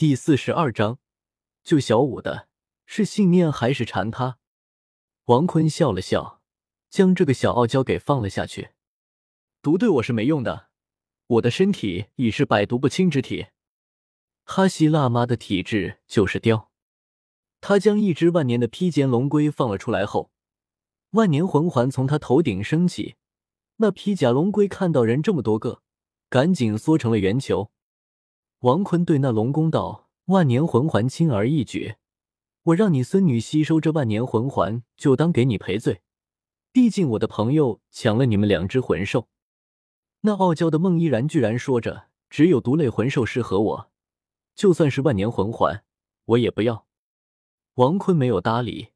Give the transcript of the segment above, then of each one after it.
第四十二章，救小五的是信念还是馋他？王坤笑了笑，将这个小傲娇给放了下去。毒对我是没用的，我的身体已是百毒不侵之体。哈希辣妈的体质就是刁。他将一只万年的披肩龙龟放了出来后，万年魂环从他头顶升起。那披甲龙龟看到人这么多个，赶紧缩成了圆球。王坤对那龙宫道：“万年魂环轻而易举，我让你孙女吸收这万年魂环，就当给你赔罪。毕竟我的朋友抢了你们两只魂兽。”那傲娇的孟依然居然说着：“只有毒类魂兽适合我，就算是万年魂环，我也不要。”王坤没有搭理，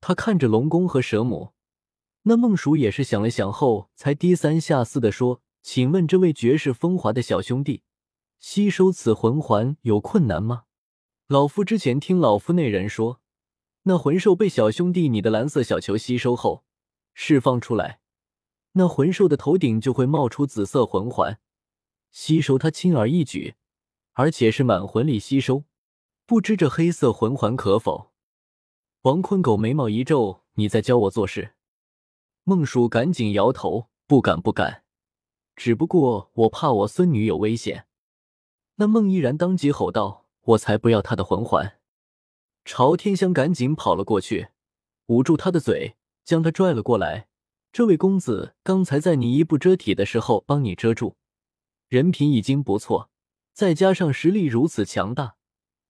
他看着龙宫和蛇母。那孟蜀也是想了想后，才低三下四的说：“请问这位绝世风华的小兄弟。”吸收此魂环有困难吗？老夫之前听老夫内人说，那魂兽被小兄弟你的蓝色小球吸收后，释放出来，那魂兽的头顶就会冒出紫色魂环，吸收它轻而易举，而且是满魂力吸收。不知这黑色魂环可否？王坤狗眉毛一皱：“你在教我做事？”孟蜀赶紧摇头：“不敢，不敢。只不过我怕我孙女有危险。”那孟依然当即吼道：“我才不要他的魂环！”朝天香赶紧跑了过去，捂住他的嘴，将他拽了过来。这位公子刚才在你衣不遮体的时候帮你遮住，人品已经不错，再加上实力如此强大，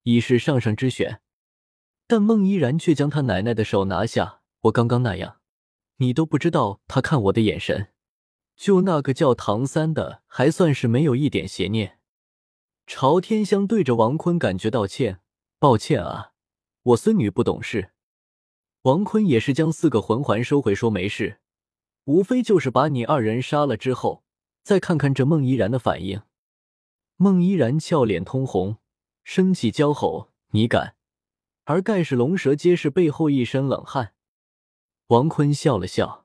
已是上上之选。但孟依然却将他奶奶的手拿下。我刚刚那样，你都不知道他看我的眼神。就那个叫唐三的，还算是没有一点邪念。朝天香对着王坤感觉道歉：“抱歉啊，我孙女不懂事。”王坤也是将四个魂环收回，说：“没事，无非就是把你二人杀了之后，再看看这孟依然的反应。”孟依然俏脸通红，生气娇吼：“你敢！”而盖世龙蛇皆是背后一身冷汗。王坤笑了笑，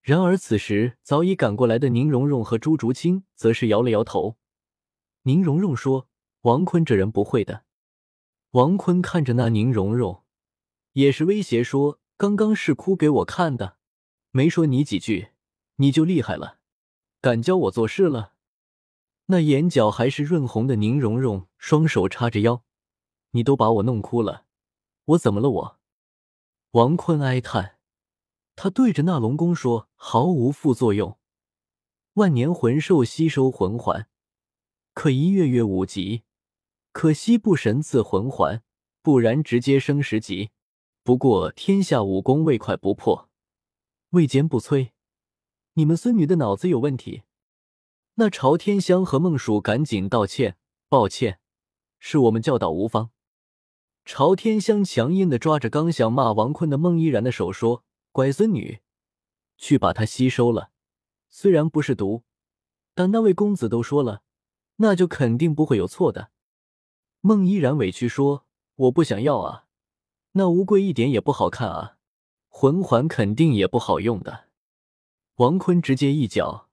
然而此时早已赶过来的宁荣荣和朱竹清则是摇了摇头。宁荣荣说：“王坤这人不会的。”王坤看着那宁荣荣，也是威胁说：“刚刚是哭给我看的，没说你几句，你就厉害了，敢教我做事了？”那眼角还是润红的宁荣荣双手叉着腰：“你都把我弄哭了，我怎么了？我？”王坤哀叹，他对着那龙宫说：“毫无副作用，万年魂兽吸收魂环。”可一跃跃五级，可惜不神赐魂环，不然直接升十级。不过天下武功未快不破，未坚不摧。你们孙女的脑子有问题。那朝天香和孟蜀赶紧道歉，抱歉，是我们教导无方。朝天香强硬的抓着刚想骂王坤的孟依然的手说：“乖孙女，去把它吸收了。虽然不是毒，但那位公子都说了。”那就肯定不会有错的。孟依然委屈说：“我不想要啊，那乌龟一点也不好看啊，魂环肯定也不好用的。”王坤直接一脚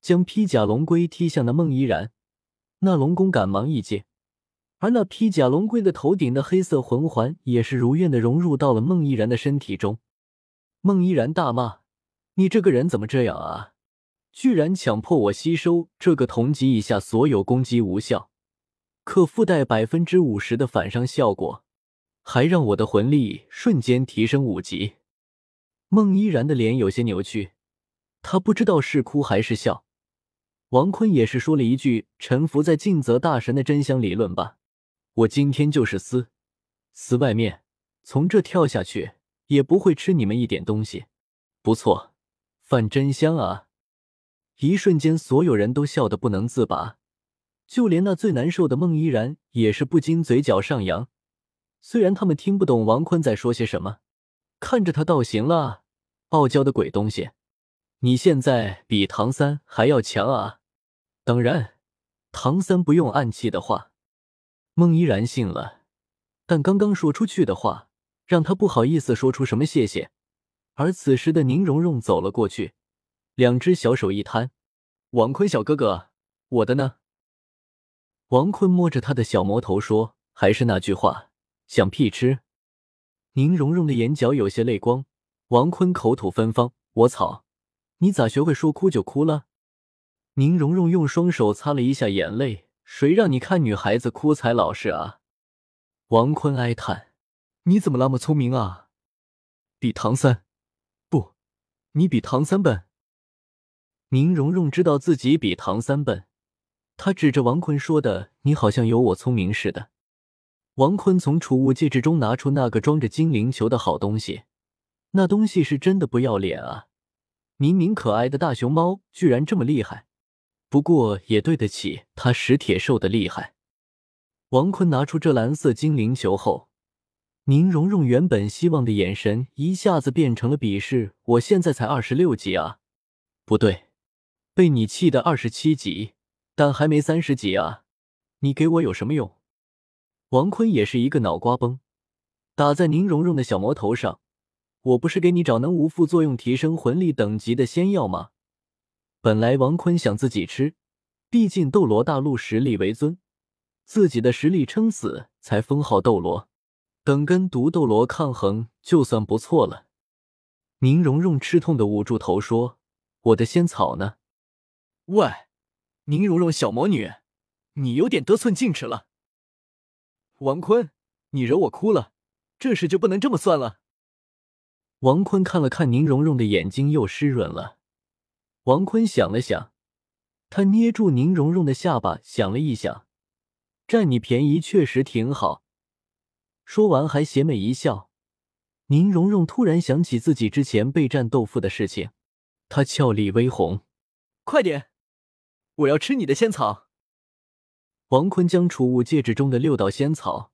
将披甲龙龟踢向那孟依然，那龙宫赶忙一接，而那披甲龙龟的头顶的黑色魂环也是如愿的融入到了孟依然的身体中。孟依然大骂：“你这个人怎么这样啊！”居然强迫我吸收这个同级以下所有攻击无效，可附带百分之五十的反伤效果，还让我的魂力瞬间提升五级。孟依然的脸有些扭曲，他不知道是哭还是笑。王坤也是说了一句：“臣服在尽责大神的真香理论吧，我今天就是撕撕外面，从这跳下去也不会吃你们一点东西。”不错，饭真香啊！一瞬间，所有人都笑得不能自拔，就连那最难受的孟依然也是不禁嘴角上扬。虽然他们听不懂王坤在说些什么，看着他倒行了，傲娇的鬼东西，你现在比唐三还要强啊！当然，唐三不用暗器的话，孟依然信了，但刚刚说出去的话让他不好意思说出什么谢谢。而此时的宁荣荣走了过去。两只小手一摊，王坤小哥哥，我的呢？王坤摸着他的小魔头说：“还是那句话，想屁吃。宁荣荣的眼角有些泪光，王坤口吐芬芳，我操，你咋学会说哭就哭了？宁荣荣用双手擦了一下眼泪，谁让你看女孩子哭才老实啊？王坤哀叹，你怎么那么聪明啊？比唐三，不，你比唐三笨。宁荣荣知道自己比唐三笨，他指着王坤说的：“你好像有我聪明似的。”王坤从储物戒指中拿出那个装着精灵球的好东西，那东西是真的不要脸啊！明明可爱的大熊猫，居然这么厉害。不过也对得起他石铁兽的厉害。王坤拿出这蓝色精灵球后，宁荣荣原本希望的眼神一下子变成了鄙视。我现在才二十六级啊，不对，被你气的二十七级，但还没三十级啊！你给我有什么用？王坤也是一个脑瓜崩，打在宁荣荣的小魔头上。我不是给你找能无副作用提升魂力等级的仙药吗？本来王坤想自己吃，毕竟斗罗大陆实力为尊，自己的实力撑死才封号斗罗，等跟毒斗罗抗衡就算不错了。宁荣荣吃痛的捂住头说：“我的仙草呢？”喂，宁荣荣小魔女，你有点得寸进尺了。王坤，你惹我哭了，这事就不能这么算了。王坤看了看宁荣荣的眼睛，又湿润了。王坤想了想，他捏住宁荣荣的下巴，想了一想，占你便宜确实挺好。说完还邪魅一笑。宁荣荣突然想起自己之前被战斗负的事情，她俏丽微红，快点，我要吃你的仙草。王坤将储物戒指中的六道仙草，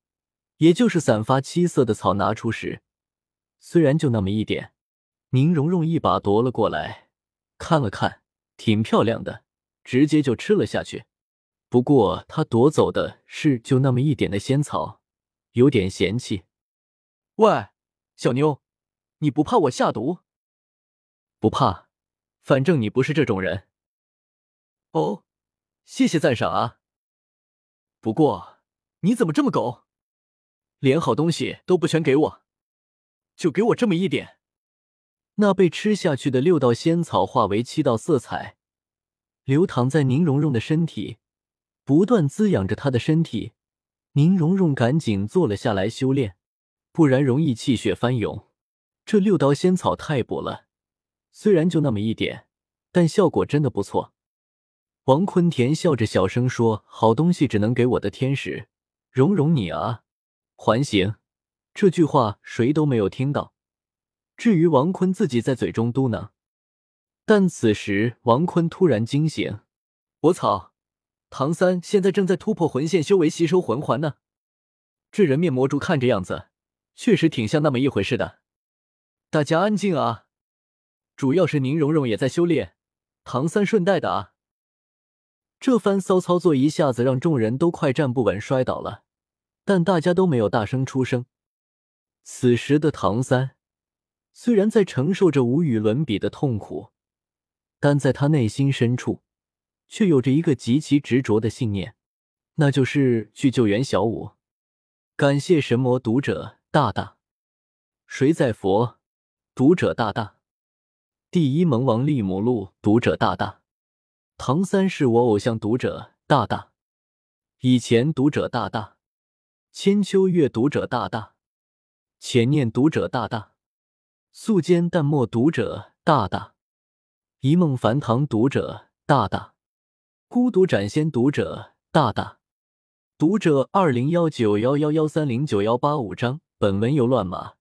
也就是散发七色的草拿出时，虽然就那么一点，宁荣荣一把夺了过来，看了看，挺漂亮的，直接就吃了下去。不过他夺走的是就那么一点的仙草，有点嫌弃。喂，小妞，你不怕我下毒？不怕，反正你不是这种人。哦，谢谢赞赏啊。不过，你怎么这么狗，连好东西都不全给我，就给我这么一点？那被吃下去的六道仙草化为七道色彩，流淌在宁荣荣的身体，不断滋养着她的身体。宁荣荣赶紧坐了下来修炼，不然容易气血翻涌。这六道仙草太补了，虽然就那么一点，但效果真的不错。王坤田笑着小声说：“好东西只能给我的天使，蓉蓉你啊，还行。”这句话谁都没有听到。至于王坤自己在嘴中嘟囔，但此时王坤突然惊醒：“我操！唐三现在正在突破魂线修为，吸收魂环呢。这人面魔蛛看这样子，确实挺像那么一回事的。”大家安静啊！主要是宁荣荣也在修炼，唐三顺带的啊。这番骚操作一下子让众人都快站不稳，摔倒了，但大家都没有大声出声。此时的唐三虽然在承受着无与伦比的痛苦，但在他内心深处却有着一个极其执着的信念，那就是去救援小五。感谢神魔读者大大，谁在佛读者大大，第一萌王利姆路读者大大。唐三是我偶像，读者大大；以前读者大大，千秋月读者大大，浅念读者大大，素笺淡墨读者大大，一梦梵唐读者大大，孤独斩仙读者大大，读者二零幺九幺幺幺三零九幺八五章。本文有乱码，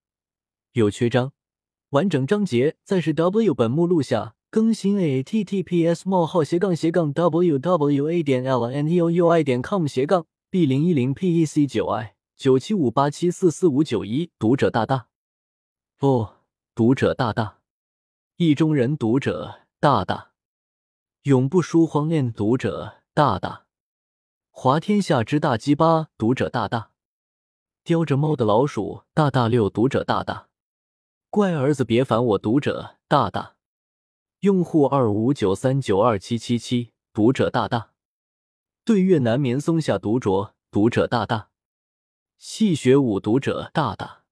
有缺章，完整章节在是 W 本目录下。更新 a t t p s 冒号斜杠斜杠 w w a 点 l n e o u i 点 com 斜杠 b 零一零 p e c 九 i 九七五八七四四五九一读者大大，不，读者大大，意中人读者大大，永不输荒恋读者大大，华天下之大鸡巴读者大大，叼着猫的老鼠大大六读者大大，乖儿子别烦我读者大大。用户二五九三九二七七七，读者大大，对越难眠松下独酌，读者大大。戏谑五读者大大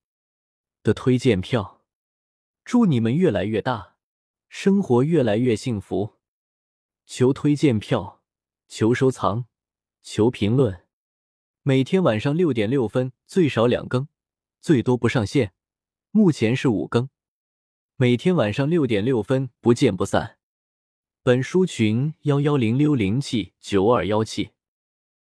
的推荐票，祝你们越来越大，生活越来越幸福。求推荐票，求收藏，求评论。每天晚上六点六分，最少两更，最多不上线。目前是五更。每天晚上六点六分，不见不散。本书群幺幺零六零七九二幺七。